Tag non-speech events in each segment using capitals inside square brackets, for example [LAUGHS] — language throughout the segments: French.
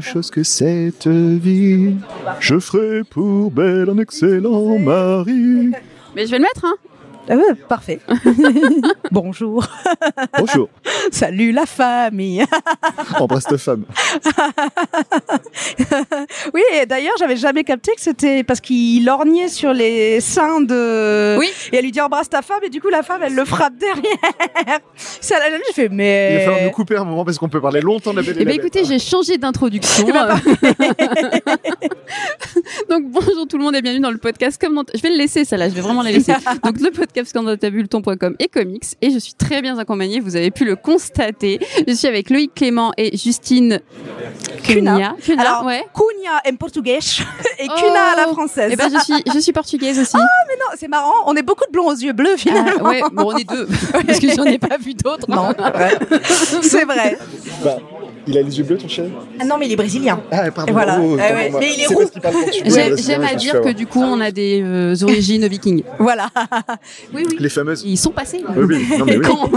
chose que cette vie. Je ferai pour belle un excellent mari. Mais je vais le mettre, hein Ouais, parfait. [LAUGHS] Bonjour. Bonjour, [LAUGHS] Salut la famille. [LAUGHS] embrasse ta femme. Oui, et d'ailleurs, j'avais jamais capté que c'était parce qu'il lorgnait sur les seins de. Oui. Et elle lui dit embrasse ta femme, et du coup, la femme, elle le frappe derrière. Ça l'a jamais fait, Il va mais. falloir nous couper un moment parce qu'on peut parler longtemps de la belle et Eh la bête. écoutez, j'ai changé d'introduction. Eh ben, Donc bonjour tout le monde et bienvenue dans le podcast Comment Je vais le laisser ça là, je vais vraiment la laisser. Donc le podcast commenttabulleton.com et comics et je suis très bien accompagnée, vous avez pu le constater. Je suis avec Loïc Clément et Justine Cunha. Cunha, Alors, ouais. Cunha en portugais [LAUGHS] et Cuna à la Oh. française. Eh ben je suis je suis portugaise aussi. non, c'est marrant, on est beaucoup de blonds aux yeux bleus finalement. Ah, ouais, bon on est deux [LAUGHS] parce que j'en ai pas vu d'autres. Non, c'est vrai. [LAUGHS] Bah, il a les yeux bleus, ton chien Ah non, mais il est brésilien. Ah, pardon. Et voilà. oh, ouais, moi. mais il est C'est roux. J'aime à dire que du coup on a des euh, origines vikings. [LAUGHS] Voilà. [LAUGHS] Oui oui. Les fameuses. Ils sont passés. Oui, oui, non, mais [LAUGHS] oui. quand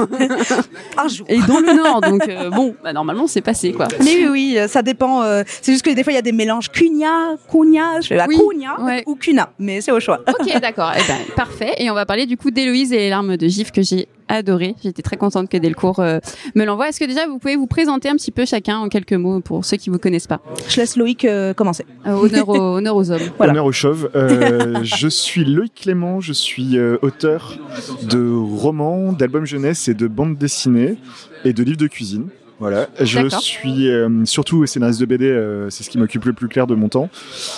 Un jour. Et dans le nord, donc euh, bon, bah, normalement c'est passé quoi. Mais oui, oui, euh, ça dépend. euh, c'est juste que des fois, il y a des mélanges. Cunha, Cunha, je fais la Oui, Cunha ouais. ou Cuna. Mais c'est au choix. Ok, d'accord. Eh ben, parfait. Et on va parler du coup d'Héloïse et les larmes de gif que j'ai adoré. J'étais très contente que Delcourt euh, me l'envoie. Est-ce que déjà vous pouvez vous présenter un petit peu chacun en quelques mots pour ceux qui vous connaissent pas? Je laisse Loïc euh, commencer. Euh, honneur, aux, [LAUGHS] honneur aux hommes. Voilà. Honneur aux chauves. Euh, [LAUGHS] je suis Loïc Clément, je suis euh, auteur de romans, d'albums jeunesse et de bandes dessinées et de livres de cuisine. Voilà, je suis euh, surtout scénariste de BD, euh, c'est ce qui m'occupe le plus clair de mon temps.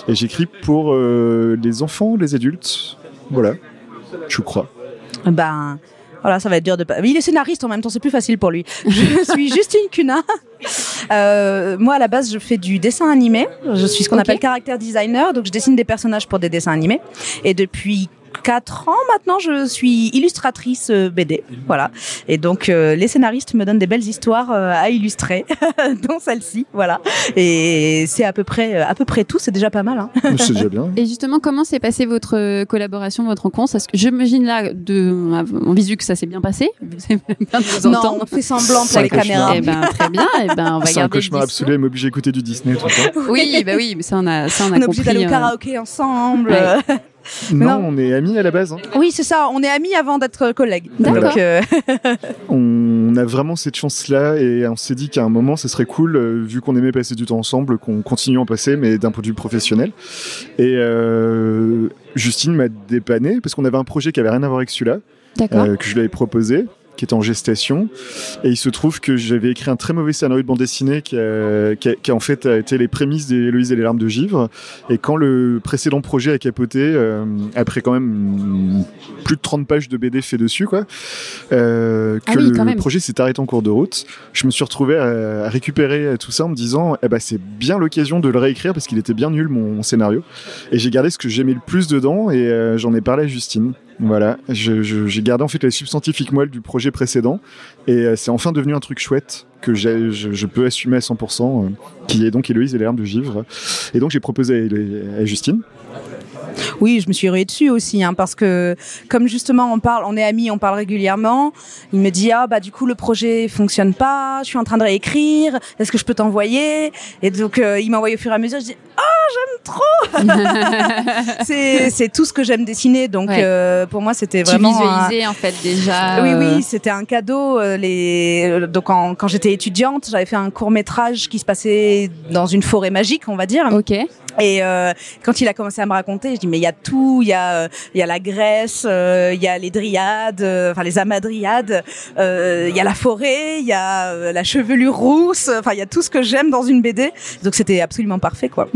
Et j'écris pour euh, les enfants, les adultes. Voilà, je crois. Ben. Voilà, ça va être dur de pas. Mais il est scénariste en même temps, c'est plus facile pour lui. Je [LAUGHS] suis Justine Cuna. Euh, moi, à la base, je fais du dessin animé. Je suis ce qu'on appelle character designer, donc je dessine des personnages pour des dessins animés. Et depuis quatre ans maintenant, je suis illustratrice euh, BD. Voilà. Et donc, euh, les scénaristes me donnent des belles histoires euh, à illustrer, [LAUGHS] dont celle-ci. Voilà. Et c'est à peu près, euh, à peu près tout. C'est déjà pas mal. Hein. C'est déjà bien. Et justement, comment s'est passée votre euh, collaboration, votre rencontre? Parce que je m'imagine là, de, en visu, que ça s'est bien passé. [LAUGHS] Vous bien de vous Non, entendre. on fait semblant pour les caméras. Eh ben, très bien. Eh ben, on va C'est un cauchemar absolu, elle m'oblige à écouter du Disney tout le temps. Oui, bah oui, mais ça on a, ça on a On est obligé compris. d'aller au karaoké ensemble. Ouais. Non, non. on est amis à la base. hein. Oui, c'est ça. On est amis avant d'être collègues. D'accord. Euh, [LAUGHS] On a vraiment cette chance-là et on s'est dit qu'à un moment, ce serait cool, euh, vu qu'on aimait passer du temps ensemble, qu'on continue à en passer, mais d'un point de vue professionnel. Et euh, Justine m'a dépanné parce qu'on avait un projet qui avait rien à voir avec celui-là, euh, que je lui avais proposé qui était en gestation. Et il se trouve que j'avais écrit un très mauvais scénario de bande dessinée qui a, qui a- qui a en fait a été les prémices des Héloïse et les larmes de givre. Et quand le précédent projet a capoté euh, après quand même plus de 30 pages de BD fait dessus quoi euh, que Ah oui, quand le même. projet s'est arrêté en cours de route je me suis retrouvé à, à récupérer tout ça en me disant eh ben c'est bien l'occasion de le réécrire parce qu'il était bien nul mon, mon scénario. Et j'ai gardé ce que j'aimais le plus dedans et euh, j'en ai parlé à Justine voilà, j'ai gardé en fait les substantifiques moelle du projet précédent et euh, c'est enfin devenu un truc chouette que je, peux assumer à 100%, euh, qui est donc Héloïse et larmes de givre. Et donc j'ai proposé à, Justine. oui, je me suis ruée dessus aussi, hein, parce que comme justement on parle, on est amis, on parle régulièrement. Il me dit ah bah du coup le projet fonctionne pas, je suis en train de réécrire, est-ce que je peux t'envoyer? Et donc euh, il m'a envoyé au fur et à mesure. Je dis ah j'aime trop. [LAUGHS] c'est tout ce que j'aime dessiner, donc Ouais. euh, pour moi c'était Tu vraiment. un- visualisais en fait déjà. Oui, euh, oui, c'était un cadeau. euh, Les... euh, Donc, quand, quand j'étais étudiante, j'avais fait un court métrage qui se passait dans une forêt magique, on va dire. Ok. Et euh, quand il a commencé à me raconter, je dis mais il y a tout, il y a euh, il y a la Grèce, euh, il y a les dryades, euh, enfin les amadriades, euh, il y a la forêt, il y a euh, la chevelure rousse, enfin il y a tout ce que j'aime dans une BD. Donc c'était absolument parfait quoi.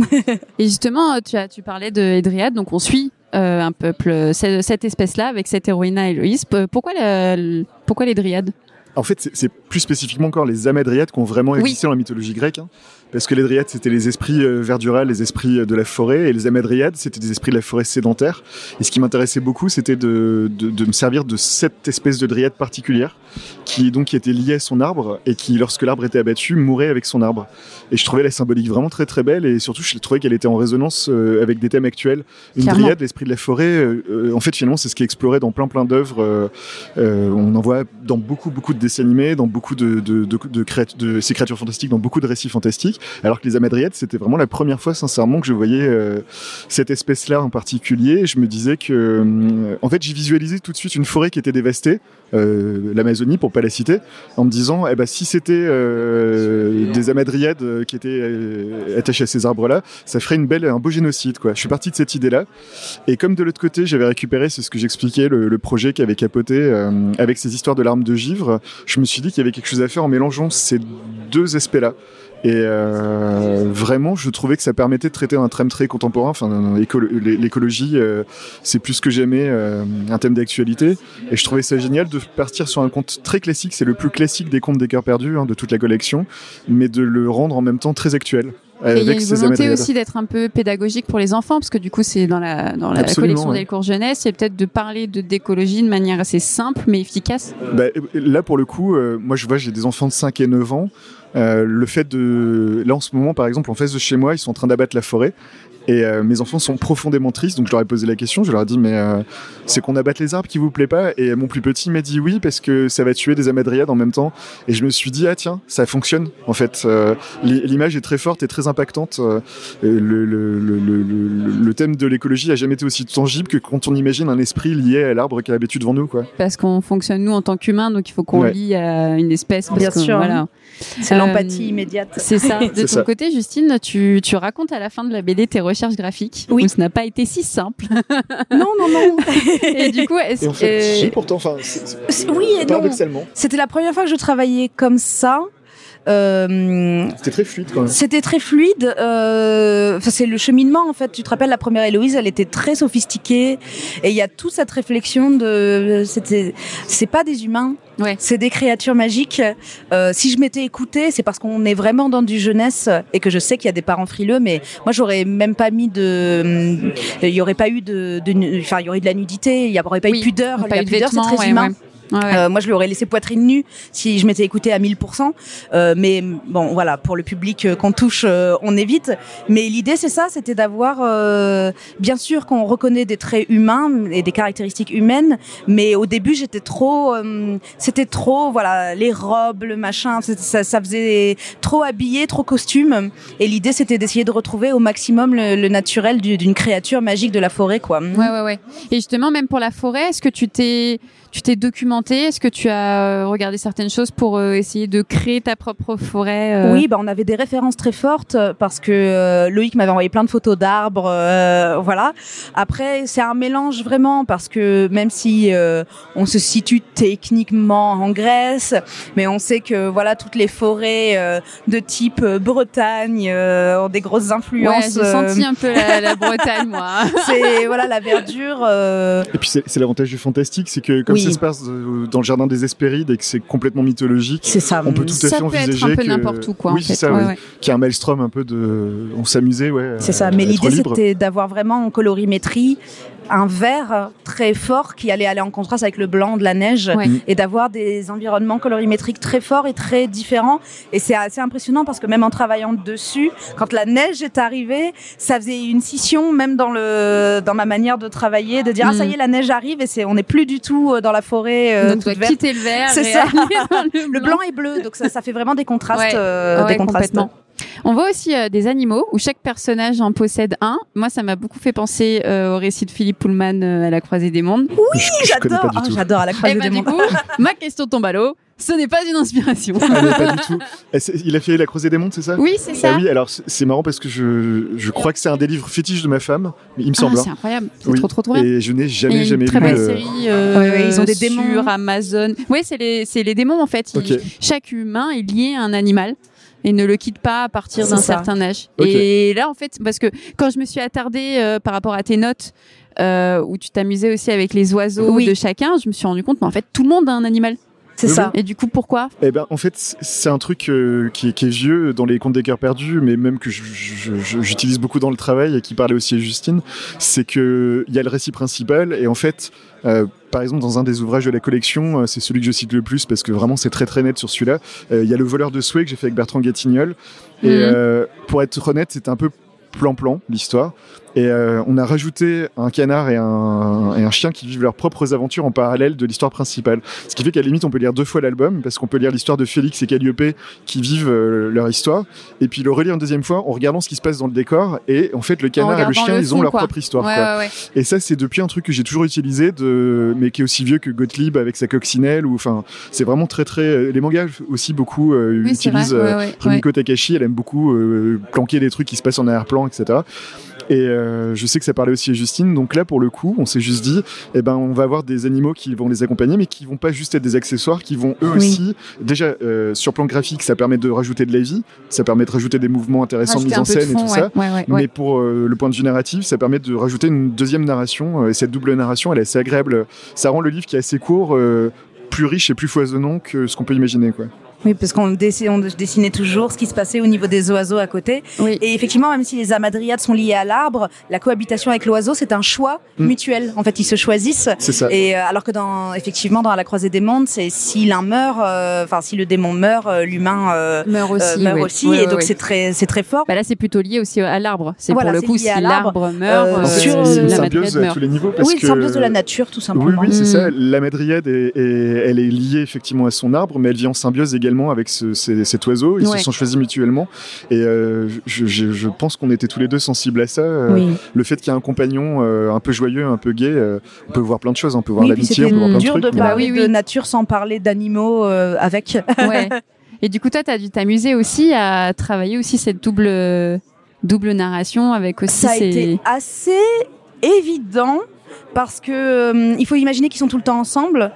Et justement, tu as, tu parlais de Edriade, donc on suit euh, un peuple, cette, cette espèce-là avec cette héroïne Héloïse. Pourquoi la, l- pourquoi les dryades En fait, c'est- plus spécifiquement encore les amadriades qui ont vraiment Oui. existé dans la mythologie grecque. hein. Parce que les dryades, c'était les esprits euh, verdurales, les esprits euh, de la forêt, et les amadriades, c'était des esprits de la forêt sédentaire. Et ce qui m'intéressait beaucoup, c'était de, de, de me servir de cette espèce de dryade particulière, qui donc qui était liée à son arbre, et qui, lorsque l'arbre était abattu, mourait avec son arbre. Et je trouvais la symbolique vraiment très très belle, et surtout, je trouvais qu'elle était en résonance euh, avec des thèmes actuels. Une Clairement. dryade, l'esprit de la forêt, en fait, finalement, c'est ce qui est exploré dans plein plein d'œuvres. on en voit dans beaucoup beaucoup de dessins animés, dans beaucoup de, de, de, créatures fantastiques, dans beaucoup de récits fantastiques. Alors que les amadriettes, c'était vraiment la première fois, sincèrement, que je voyais cette espèce-là en particulier. je me disais que, en fait, j'ai visualisé tout de suite une forêt qui était dévastée, l'Amazonie pour pas la citer, en me disant, eh ben, si c'était des amadriades qui étaient attachées à ces arbres-là, ça ferait une belle, un beau génocide. Quoi. Je suis parti de cette idée-là. Et comme de l'autre côté, j'avais récupéré, c'est ce que j'expliquais, le, le, projet qui avait capoté avec ces histoires de l'arme de givre, je me suis dit qu'il y avait quelque chose à faire en mélangeant ces deux aspects-là. Et euh, vraiment, je trouvais que ça permettait de traiter un thème très contemporain. Enfin, l'écologie, euh, c'est plus que jamais euh, un thème d'actualité. Et je trouvais ça génial de partir sur un conte très classique. C'est le plus classique des contes des cœurs perdus hein, de toute la collection, mais de le rendre en même temps très actuel. Et il y a une volonté aussi d'être un peu pédagogique pour les enfants, parce que du coup, c'est dans la, dans la collection des cours jeunesse, et peut-être de parler de d'écologie de manière assez simple mais efficace. Bah, là, pour le coup, moi, je vois, j'ai des enfants de 5 et 9 ans. Euh, le fait de là en ce moment par exemple en face de chez moi ils sont en train d'abattre la forêt et euh, mes enfants sont profondément tristes, donc je leur ai posé la question. Je leur ai dit, mais euh, c'est qu'on abatte les arbres qui vous plaît pas? Et mon plus petit m'a dit oui, parce que ça va tuer des amadriades en même temps. Et je me suis dit, ah tiens, ça fonctionne en fait. Euh, l'image est très forte et très impactante. Le, le, le, le, thème de l'écologie a jamais été aussi tangible que quand on imagine un esprit lié à l'arbre qui a abattu devant nous. Quoi. Parce qu'on fonctionne nous en tant qu'humains, donc il faut qu'on lie à une espèce. Bien sûr. Voilà. C'est l'empathie immédiate. C'est ça. [LAUGHS] De ton côté, Justine, tu, tu racontes à la fin de la BD tes recherche graphique. Oui. ce n'a pas été si simple. [LAUGHS] non, non, non. [LAUGHS] et du coup, est-ce que... pourtant, enfin, oui et paradoxalement. C'était la première fois que je travaillais comme ça. Euh, c'était très fluide quand même. C'était très fluide. Euh, c'est le cheminement en fait. Tu te rappelles la première Héloïse, elle était très sophistiquée et il y a toute cette réflexion de c'était c'est pas des humains. Ouais. C'est des créatures magiques. Euh, si je m'étais écoutée, c'est parce qu'on est vraiment dans du jeunesse et que je sais qu'il y a des parents frileux, mais moi j'aurais même pas mis de, il y aurait pas eu de, enfin il y aurait de la nudité, il y aurait pas eu pudeur. Pas la pudeur c'est très humain. Euh, moi, je lui aurais laissé poitrine nue si je m'étais écoutée à 1000%. Euh, mais bon, voilà, pour le public euh, qu'on touche, euh, on évite. Mais l'idée, c'est ça, c'était d'avoir, bien sûr, qu'on reconnaît des traits humains et des caractéristiques humaines. Mais au début, j'étais trop, c'était trop, voilà, les robes, le machin, ça, ça, faisait trop habillé, trop costume. Et l'idée, c'était d'essayer de retrouver au maximum le, le naturel d'une créature magique de la forêt, quoi. Ouais, ouais, ouais. Et justement, même pour la forêt, est-ce que tu t'es tu t'es documenté? Est-ce que tu as euh, regardé certaines choses pour euh, essayer de créer ta propre forêt euh? Oui, bah on avait des références très fortes parce que Loïc m'avait envoyé plein de photos d'arbres, voilà. Après, c'est un mélange vraiment parce que même si on se situe techniquement en Grèce, mais on sait que voilà toutes les forêts de type Bretagne ont des grosses influences. Ouais, j'ai senti un peu la, la Bretagne, moi. [LAUGHS] c'est voilà la verdure. Et puis c'est l'avantage du fantastique, c'est que comme ça se passe euh, dans le jardin des Hespérides et que c'est complètement mythologique, c'est ça. On peut tout à fait envisager un peu n'importe où, quoi. Oui, c'est ça. oui. Qui est un maelstrom un peu de. On s'amusait, ouais. C'est ça. Mais l'idée, c'était d'avoir vraiment en colorimétrie un vert très fort qui allait aller en contraste avec le blanc de la neige et d'avoir des environnements colorimétriques très forts et très différents. Et c'est assez impressionnant parce que même en travaillant dessus, quand la neige est arrivée, ça faisait une scission même dans le dans ma manière de travailler, de dire ah ça y est la neige arrive et c'est on n'est plus du tout euh, dans la forêt. Euh, donc toute verte. quitter le vert. C'est ça. le, [LAUGHS] blanc. et bleu, donc ça, ça fait vraiment des contrastes, euh, des contrastes. On voit aussi euh, des animaux où chaque personnage en possède un. Moi, ça m'a beaucoup fait penser euh, au récit de Philippe Pullman euh, à la Croisée des Mondes. Oui, j'adore. Oh, j'adore à la Croisée Et eh ben, des Mondes. Du coup, [LAUGHS] ma question tombe à l'eau. Ce n'est pas une inspiration. Ah, pas du [LAUGHS] tout. Eh, il a fait La Croisée des Mondes, c'est ça? Oui, c'est ça. Ah oui, alors c'est marrant parce que je, je crois que c'est un des livres fétiches de ma femme, mais il me semble. Ah, c'est incroyable. C'est trop, trop, trop bien. Et je n'ai jamais, jamais très lu. Très belle série. ils ont des démons. Sur Amazon. Oui, c'est les, les démons en fait. chaque humain est lié à un animal et ne le quitte pas à partir d'un certain âge. Et là, en fait, parce que quand je me suis attardée euh, par rapport à tes notes, euh, où tu t'amusais aussi avec les oiseaux de chacun, je me suis rendu compte, mais en fait, tout le monde a un animal. C'est ça. Et du coup, pourquoi Eh ben, en fait, c'est un truc euh, qui, est, vieux dans les contes des cœurs perdus, mais même que j'utilise beaucoup dans le travail et qui parlait aussi à Justine. C'est que il y a le récit principal et en fait, euh, par exemple, dans un des ouvrages de la collection, euh, c'est celui que je cite le plus parce que vraiment c'est très très net sur celui-là. Il y a le voleur de souhait que j'ai fait avec Bertrand Gatignol. Et mhm. pour être honnête, c'était un peu plan-plan l'histoire. Et euh, on a rajouté un canard et un, et un, chien qui vivent leurs propres aventures en parallèle de l'histoire principale. Ce qui fait qu'à la limite, on peut lire deux fois l'album, parce qu'on peut lire l'histoire de Félix et Calliope qui vivent euh, leur histoire, et puis le relire une deuxième fois en regardant ce qui se passe dans le décor. Et en fait, le canard et le chien, ils ont leur propre histoire. Ouais, quoi. ouais, ouais. Et ça, c'est depuis un truc que j'ai toujours utilisé, de... mais qui est aussi vieux que Gottlieb avec sa coccinelle. Ou enfin, c'est vraiment très très. Les mangas aussi beaucoup euh, Oui, utilisent vrai, euh, Rumiko Takashi. Elle aime beaucoup euh, planquer des trucs qui se passent en arrière-plan, etc. Et euh, je sais que ça parlait aussi à Justine. Donc là, pour le coup, on s'est juste dit, eh ben, on va avoir des animaux qui vont les accompagner, mais qui vont pas juste être des accessoires, qui vont eux Oui. aussi. Déjà, euh, sur plan graphique, ça permet de rajouter de la vie, ça permet de rajouter des mouvements intéressants de mise en scène et tout ouais, ça. ouais, ouais, Mais pour euh, le point de vue narratif, ça permet de rajouter une deuxième narration. euh, et cette double narration, elle est assez agréable. Ça rend le livre qui est assez court. plus riche et plus foisonnant que ce qu'on peut imaginer quoi. Oui, parce qu'on dessinait, on dessinait toujours ce qui se passait au niveau des oiseaux à côté. Oui. Et effectivement, même si les amadriades sont liées à l'arbre, la cohabitation avec l'oiseau, c'est un choix Mm. mutuel. En fait, ils se choisissent. C'est ça. Et euh, alors que dans, effectivement, dans la croisée des mondes, c'est si l'un meurt, euh, enfin si le démon meurt, euh, l'humain euh, meurt aussi. meurt aussi. Et donc c'est très, c'est très fort. Bah là, c'est plutôt lié aussi à l'arbre. C'est Voilà, pour le c'est coup, si l'arbre. meurt, Euh, sur, c'est c'est la symbiose à tous les niveaux parce oui, que symbiose de la nature, tout oui, simplement. oui, c'est Mm. ça. La madriade, est, est- elle est liée effectivement à son arbre, mais elle vit en symbiose également avec ce- ces- cet oiseau. Ils Ouais. se sont choisis mutuellement. Et euh, je, je- je pense qu'on était tous les deux sensibles à ça. Euh, Oui. Le fait qu'il y ait un compagnon euh, un peu joyeux, un peu gay, euh, on peut voir plein de choses. On peut voir Oui, l'amitié, on c'était peut voir plein de dur trucs. de mais- parler Bah oui, de nature sans parler d'animaux euh, avec. Ouais. [LAUGHS] Et du coup, toi, t'as dû t'amuser aussi à travailler aussi cette double double narration avec aussi Ça a ces... été assez évident parce que euh, il faut imaginer qu'ils sont tout le temps ensemble.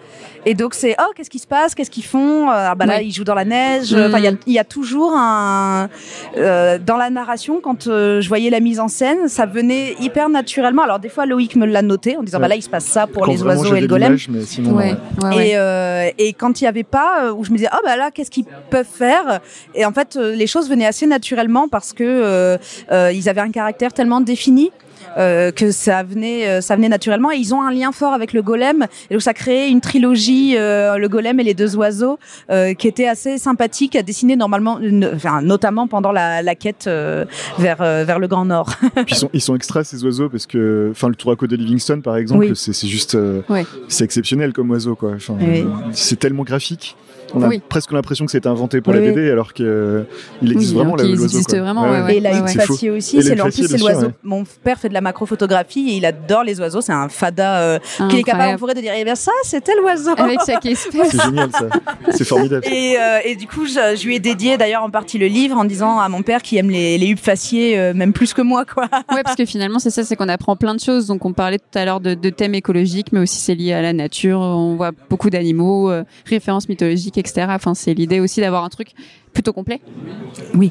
Et donc c'est oh qu'est-ce qui se passe? Qu'est-ce qu'ils font? Euh, ah bah là ils jouent dans la neige. Mm. enfin il y a, il y a toujours un euh, dans la narration quand euh, je voyais la mise en scène ça venait hyper naturellement. Alors des fois Loïc me l'a noté en disant Ouais. bah là il se passe ça pour Quand les oiseaux et le golem. mais sinon, Ouais, ouais. et, euh, et quand il y avait pas, euh, où je me disais, ah bah là, qu'est-ce qu'ils peuvent faire? Et en fait, euh, les choses venaient assez naturellement parce que euh, euh, ils avaient un caractère tellement défini. Euh, que ça venait, euh, ça venait naturellement et ils ont un lien fort avec le golem et donc ça créait une trilogie, euh, le golem et les deux oiseaux, euh, qui était assez sympathique à dessiner normalement, enfin, notamment pendant la, la quête euh, vers euh, vers le Grand Nord. Puis ils sont, ils sont extra ces oiseaux parce que, enfin, le tour à côté de Livingston par exemple, Oui. c'est c'est juste, euh, Ouais. c'est exceptionnel comme oiseau quoi. Enfin, Oui. euh, c'est tellement graphique. On a Oui. presque l'impression que c'était inventé pour Oui, la oui. BD alors que euh, il existe Oui, vraiment la- l'oiseau. existent quoi. vraiment, ouais, et il a ouais, ouais. C'est faux. Facier aussi, Et c'est c'est l'oiseau. ouais. Mon père fait de la macrophotographie et il adore les oiseaux, c'est un fada euh, qui est capable en Incroyable. forêt de dire eh bien ça c'était l'oiseau. Avec chaque espèce. [LAUGHS] C'est génial ça. C'est formidable. Et, euh, et du coup, je, je lui ai dédié d'ailleurs en partie le livre en disant à mon père qui aime les, les hubes faciés euh, même plus que moi, quoi. Ouais, parce que finalement, c'est ça, c'est qu'on apprend plein de choses. Donc, on parlait tout à l'heure de, de thèmes écologiques, mais aussi c'est lié à la nature. On voit beaucoup d'animaux, euh, références mythologiques, etc. Enfin, c'est l'idée aussi d'avoir un truc plutôt complet.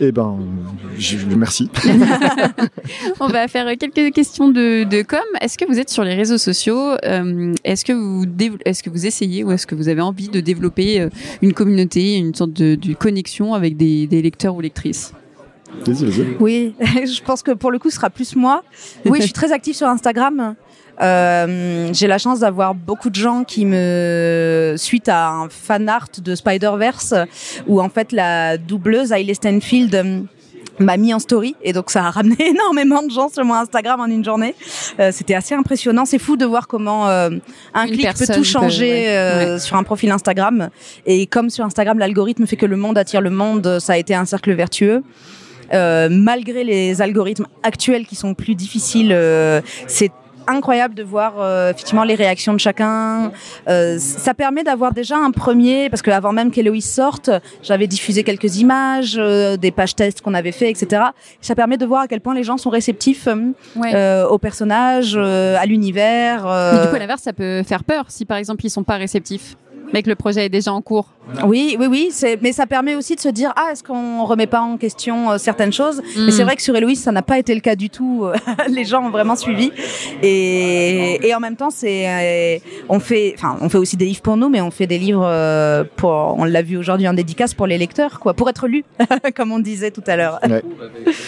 Eh ben, je, merci. [LAUGHS] [LAUGHS] On va faire quelques questions de, de com. Est-ce que vous êtes sur les réseaux sociaux Euh, Est-ce que vous est-ce que vous essayez ou est-ce que vous avez envie de développer euh, une communauté, une sorte de, de connexion avec des, des lecteurs ou lectrices? Vas-y, vas-y. Oui, [LAUGHS] je pense que pour le coup, ce sera plus moi. Oui, je suis très active sur Instagram. Euh, j'ai la chance d'avoir beaucoup de gens qui me suite à un fan art de Spider-Verse où en fait la doubleuse Hailey Stanfield euh, m'a mis en story et donc ça a ramené [LAUGHS] énormément de gens sur mon Instagram en une journée. Euh, C'était assez impressionnant. C'est fou de voir comment euh, un Une clic peut tout peut, changer ouais. euh, sur un profil Instagram. Et comme sur Instagram l'algorithme fait que le monde attire le monde, ça a été un cercle vertueux. Malgré les algorithmes actuels qui sont plus difficiles, c'est incroyable de voir euh, effectivement les réactions de chacun. Euh, ça permet d'avoir déjà un premier, parce qu'avant même qu'Héloïse sorte, j'avais diffusé quelques images, euh, des pages tests qu'on avait fait, etc. Ça permet de voir à quel point les gens sont réceptifs euh, Ouais. euh, aux personnages, euh, à l'univers. Mais du coup, à l'inverse, ça peut faire peur si par exemple ils sont pas réceptifs, mais que le projet est déjà en cours. Oui, oui, oui. Mais ça permet aussi de se dire ah est-ce qu'on remet pas en question euh, certaines choses? Mm. Mais c'est vrai que sur Héloïse, ça n'a pas été le cas du tout. [LAUGHS] Les gens ont vraiment suivi. Et, et en même temps, c'est euh, on fait, enfin, on fait aussi des livres pour nous, mais on fait des livres euh, pour, on l'a vu aujourd'hui en dédicace pour les lecteurs, quoi, pour être lu, [LAUGHS] comme on disait tout à l'heure.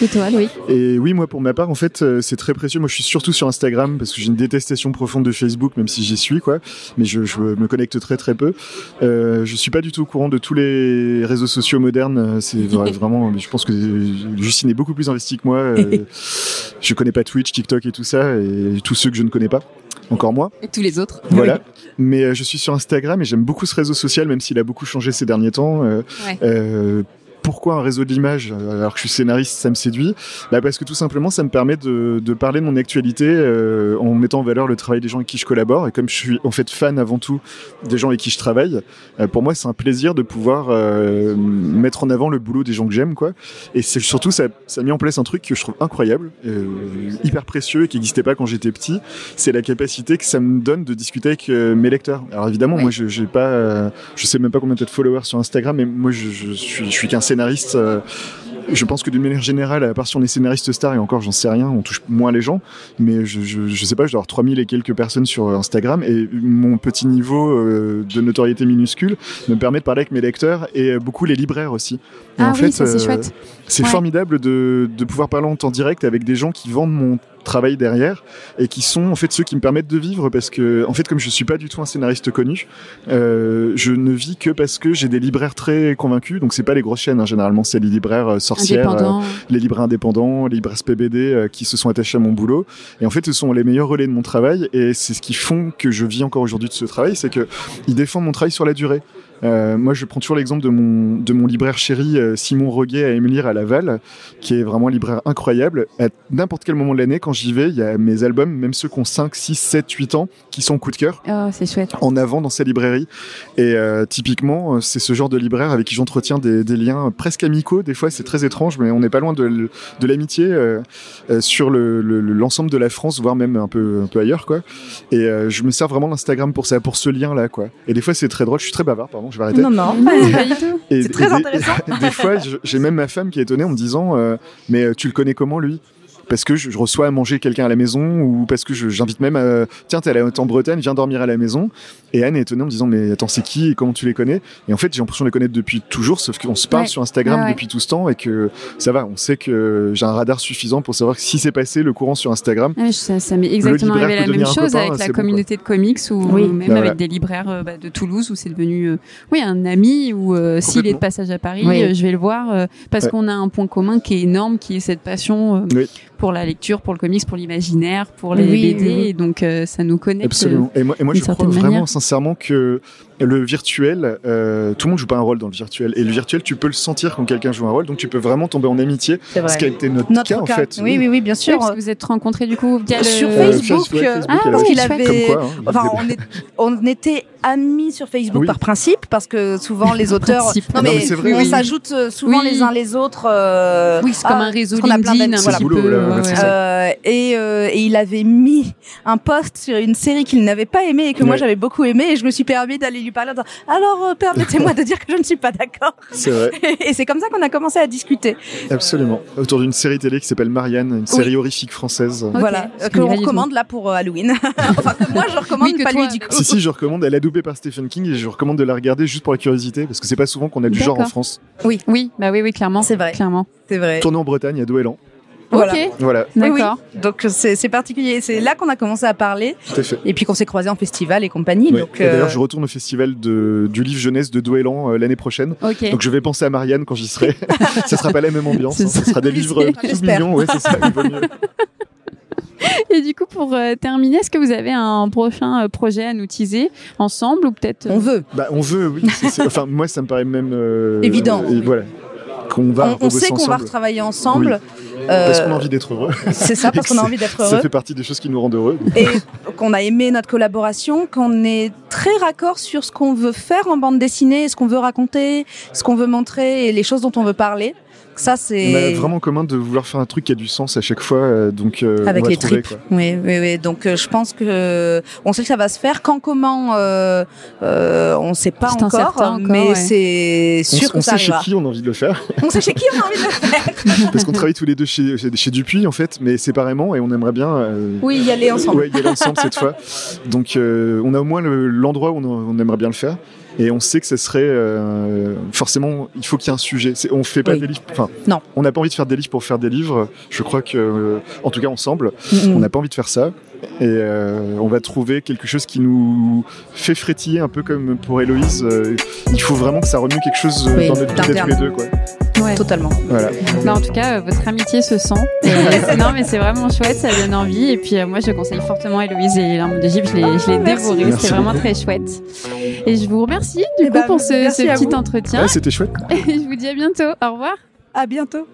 Et toi, Louis? Et oui, moi, pour ma part, en fait, euh, c'est très précieux. Moi, je suis surtout sur Instagram parce que j'ai une détestation profonde de Facebook, même si j'y suis, quoi. Mais je, je me connecte très, très peu. Euh, je suis pas du du tout au courant de tous les réseaux sociaux modernes. C'est [LAUGHS] vraiment, je pense que Justine est beaucoup plus investie que moi. je connais pas Twitch, TikTok et tout ça, et tous ceux que je ne connais pas encore moi. Et tous les autres. Voilà. Mais je suis sur Instagram et j'aime beaucoup ce réseau social, même s'il a beaucoup changé ces derniers temps. Euh, pourquoi un réseau de l'image euh, alors que je suis scénariste ça me séduit. Bah parce que tout simplement ça me permet de, de parler de mon actualité euh, en mettant en valeur le travail des gens avec qui je collabore. Et comme je suis en fait fan avant tout des gens avec qui je travaille euh, pour moi c'est un plaisir de pouvoir euh, mettre en avant le boulot des gens que j'aime quoi. Et c'est surtout ça, ça a mis en place un truc que je trouve incroyable euh, hyper précieux et qui n'existait pas quand j'étais petit. C'est la capacité que ça me donne de discuter avec mes lecteurs. Alors évidemment moi je j'ai pas je sais même pas combien de followers sur Instagram mais moi je, je suis je suis qu'un scénariste. Euh, je pense que d'une manière générale, à part si on est scénariste star, et encore j'en sais rien, on touche moins les gens, mais je, je, je sais pas, je dois avoir 3000 et quelques personnes sur Instagram, et mon petit niveau euh, de notoriété minuscule me permet de parler avec mes lecteurs, et beaucoup les libraires aussi. Et ah en oui, fait, c'est euh, chouette. c'est Ouais. formidable de, de pouvoir parler en temps direct avec des gens qui vendent mon travail derrière et qui sont en fait ceux qui me permettent de vivre parce que en fait comme je suis pas du tout un scénariste connu euh, je ne vis que parce que j'ai des libraires très convaincus donc c'est pas les grosses chaînes hein, généralement c'est les libraires euh, sorcières euh, les libraires indépendants, les libraires SPBD euh, qui se sont attachés à mon boulot. Et en fait, ce sont les meilleurs relais de mon travail et c'est ce qui font que je vis encore aujourd'hui de ce travail, c'est que ils défendent mon travail sur la durée. Euh, moi, je prends toujours l'exemple de mon, de mon libraire chéri euh, Simon Roguet à Émilire à Laval, qui est vraiment un libraire incroyable. À n'importe quel moment de l'année, quand j'y vais, il y a mes albums, même ceux qui ont 5, 6, 7, 8 ans, qui sont coup de cœur Oh, c'est chouette. en avant dans sa librairie. Et euh, typiquement, euh, c'est ce genre de libraire avec qui j'entretiens des, des liens presque amicaux. Des fois, c'est très étrange, mais on n'est pas loin de, de l'amitié euh, sur le- le- le- l'ensemble de la France, voire même un peu, un peu ailleurs, quoi. Et euh, je me sers vraiment d'Instagram pour ça, pour ce lien-là, quoi. Et des fois, c'est très drôle. Je suis très bavard, pardon, je vais arrêter. Non, non. Non, pas du [LAUGHS] tout. Et- C'est très et des- intéressant. [LAUGHS] des fois, j'ai même ma femme qui est étonnée en me disant euh, Mais euh, tu le connais comment lui? Parce que je, je reçois à manger quelqu'un à la maison ou parce que j'invite même à tiens t'es en Bretagne viens dormir à la maison et Anne est étonnée en me disant mais attends c'est qui et comment tu les connais? Et en fait j'ai l'impression de les connaître depuis toujours sauf qu'on se parle Ouais. sur Instagram Ouais, ouais. depuis tout ce temps et que ça va on sait que j'ai un radar suffisant pour savoir si c'est passé le courant sur Instagram Ah, ça, ça m'est exactement arrivé la même chose copain, avec la bon, communauté de comics ou Oui. même Bah, avec voilà. des libraires euh, bah, de Toulouse où c'est devenu euh, oui un ami ou euh, s'il est de passage à Paris Oui. euh, je vais le voir euh, parce Ouais. qu'on a un point commun qui est énorme qui est cette passion euh, Oui. Pour la lecture pour le comics pour l'imaginaire pour les Oui, BD oui, et donc euh, ça nous connecte Absolument. Et moi, et moi d'une je crois certaine vraiment manière. sincèrement que le virtuel, euh, tout le monde joue pas un rôle dans le virtuel. Et le virtuel, tu peux le sentir quand quelqu'un joue un rôle, donc tu peux vraiment tomber en amitié. C'est Ce qui a été notre, Notre cas, en fait. Oui, oui, oui, bien Oui, sûr. parce que vous êtes rencontrés du coup via le Sur Euh, Facebook, euh, Facebook, ah, parce qu'il avait. Quoi, hein, Enfin, on, est, on était amis sur Facebook Oui. par principe parce que souvent les auteurs. Non Non, mais, mais c'est vrai, on oui. s'ajoute euh, souvent Oui. les uns les autres. euh, oui c'est comme un réseau LinkedIn le boulot, là, ouais, ouais. Euh, et, euh, et il avait mis un post sur une série qu'il n'avait pas aimé et que moi j'avais beaucoup aimé et je me suis permis d'aller lui parler en disant alors euh, permettez-moi de dire que je ne suis pas d'accord C'est vrai, [LAUGHS] et c'est comme ça qu'on a commencé à discuter absolument. Autour d'une série télé qui s'appelle Marianne, une série horrifique française. Voilà je euh, du tout. recommande là pour euh, Halloween [LAUGHS] enfin que moi je recommande Oui, que pas toi. lui du coup Si, si, je recommande. Elle est doublée par Stephen King et je recommande de la regarder juste pour la curiosité parce que c'est pas souvent qu'on a du genre en. France. oui bah oui oui clairement C'est vrai. clairement c'est vrai Tourné en Bretagne, à Douélan. Voilà. ok Voilà, Oui, oui. d'accord donc c'est particulier c'est là qu'on a commencé à parler tout à fait. et puis qu'on s'est croisés en festival et compagnie D'ailleurs, euh, je retourne au festival de, du livre jeunesse de Douélan euh, l'année prochaine. Donc je vais penser à Marianne quand j'y serai. [LAUGHS] ça sera pas la même ambiance. Hein. Ça ça. sera des livres tout mignons. Ouais, c'est ça. il vaut mieux. Et du coup, pour euh, terminer, est-ce que vous avez un prochain euh, projet à nous teaser ensemble ou peut-être euh, on veut Bah, on veut, oui. Enfin, moi, ça me paraît même euh, Évident. et voilà, qu'on va on, sait qu'on va retravailler ensemble Parce Euh, qu'on a envie d'être heureux. c'est ça parce qu'on a [LAUGHS] envie d'être Ça heureux fait partie des choses qui nous rendent heureux. et qu'on a aimé notre collaboration, qu'on est très raccord sur ce qu'on veut faire en bande dessinée, ce qu'on veut raconter, ce qu'on veut montrer et les choses dont on veut parler. Ça, On a c'est vraiment en commun de vouloir faire un truc qui a du sens à chaque fois. euh, donc, euh, avec on va les trouver, tripes. quoi. Oui, oui, oui. Donc, euh, je pense que on sait que ça va se faire. Quand, comment, euh, euh, on ne sait pas encore, encore, mais ouais. c'est On, sûr s- que on ça sait chez qui on a envie de le faire. On sait chez qui on a envie de le faire. [LAUGHS] Parce qu'on travaille tous les deux chez, chez, chez Dupuis, en fait, mais séparément, et on aimerait bien. euh, Oui, y aller ensemble. Ouais, y aller ensemble cette fois. Donc, euh, on a au moins le- l'endroit où on, on aimerait bien le faire. Et on sait que ce serait euh, forcément, il faut qu'il y ait un sujet. On fait pas Oui. des livres. Enfin, Non. On n'a pas envie de faire des livres pour faire des livres. Je crois que, euh, en tout cas, ensemble, Mm, on n'a pas envie de faire ça. et euh, on va trouver quelque chose qui nous fait frétiller un peu comme pour Héloïse. Il faut vraiment que ça remue quelque chose Oui, dans notre vie tous d'interne. les deux. Quoi. Ouais. Totalement. Voilà. Bah, en tout cas, euh, votre amitié se sent. Euh, [LAUGHS] non, mais c'est vraiment chouette, ça donne envie. Et puis, euh, moi, je conseille fortement Héloïse et l'arme d'Égypte. Je l'ai, je l'ai merci. dévoré. C'était vraiment très chouette. Et je vous remercie, du Eh coup, ben, pour ce, petit vous. entretien. Ouais, C'était chouette. [LAUGHS] Et je vous dis à bientôt. Au revoir. À bientôt.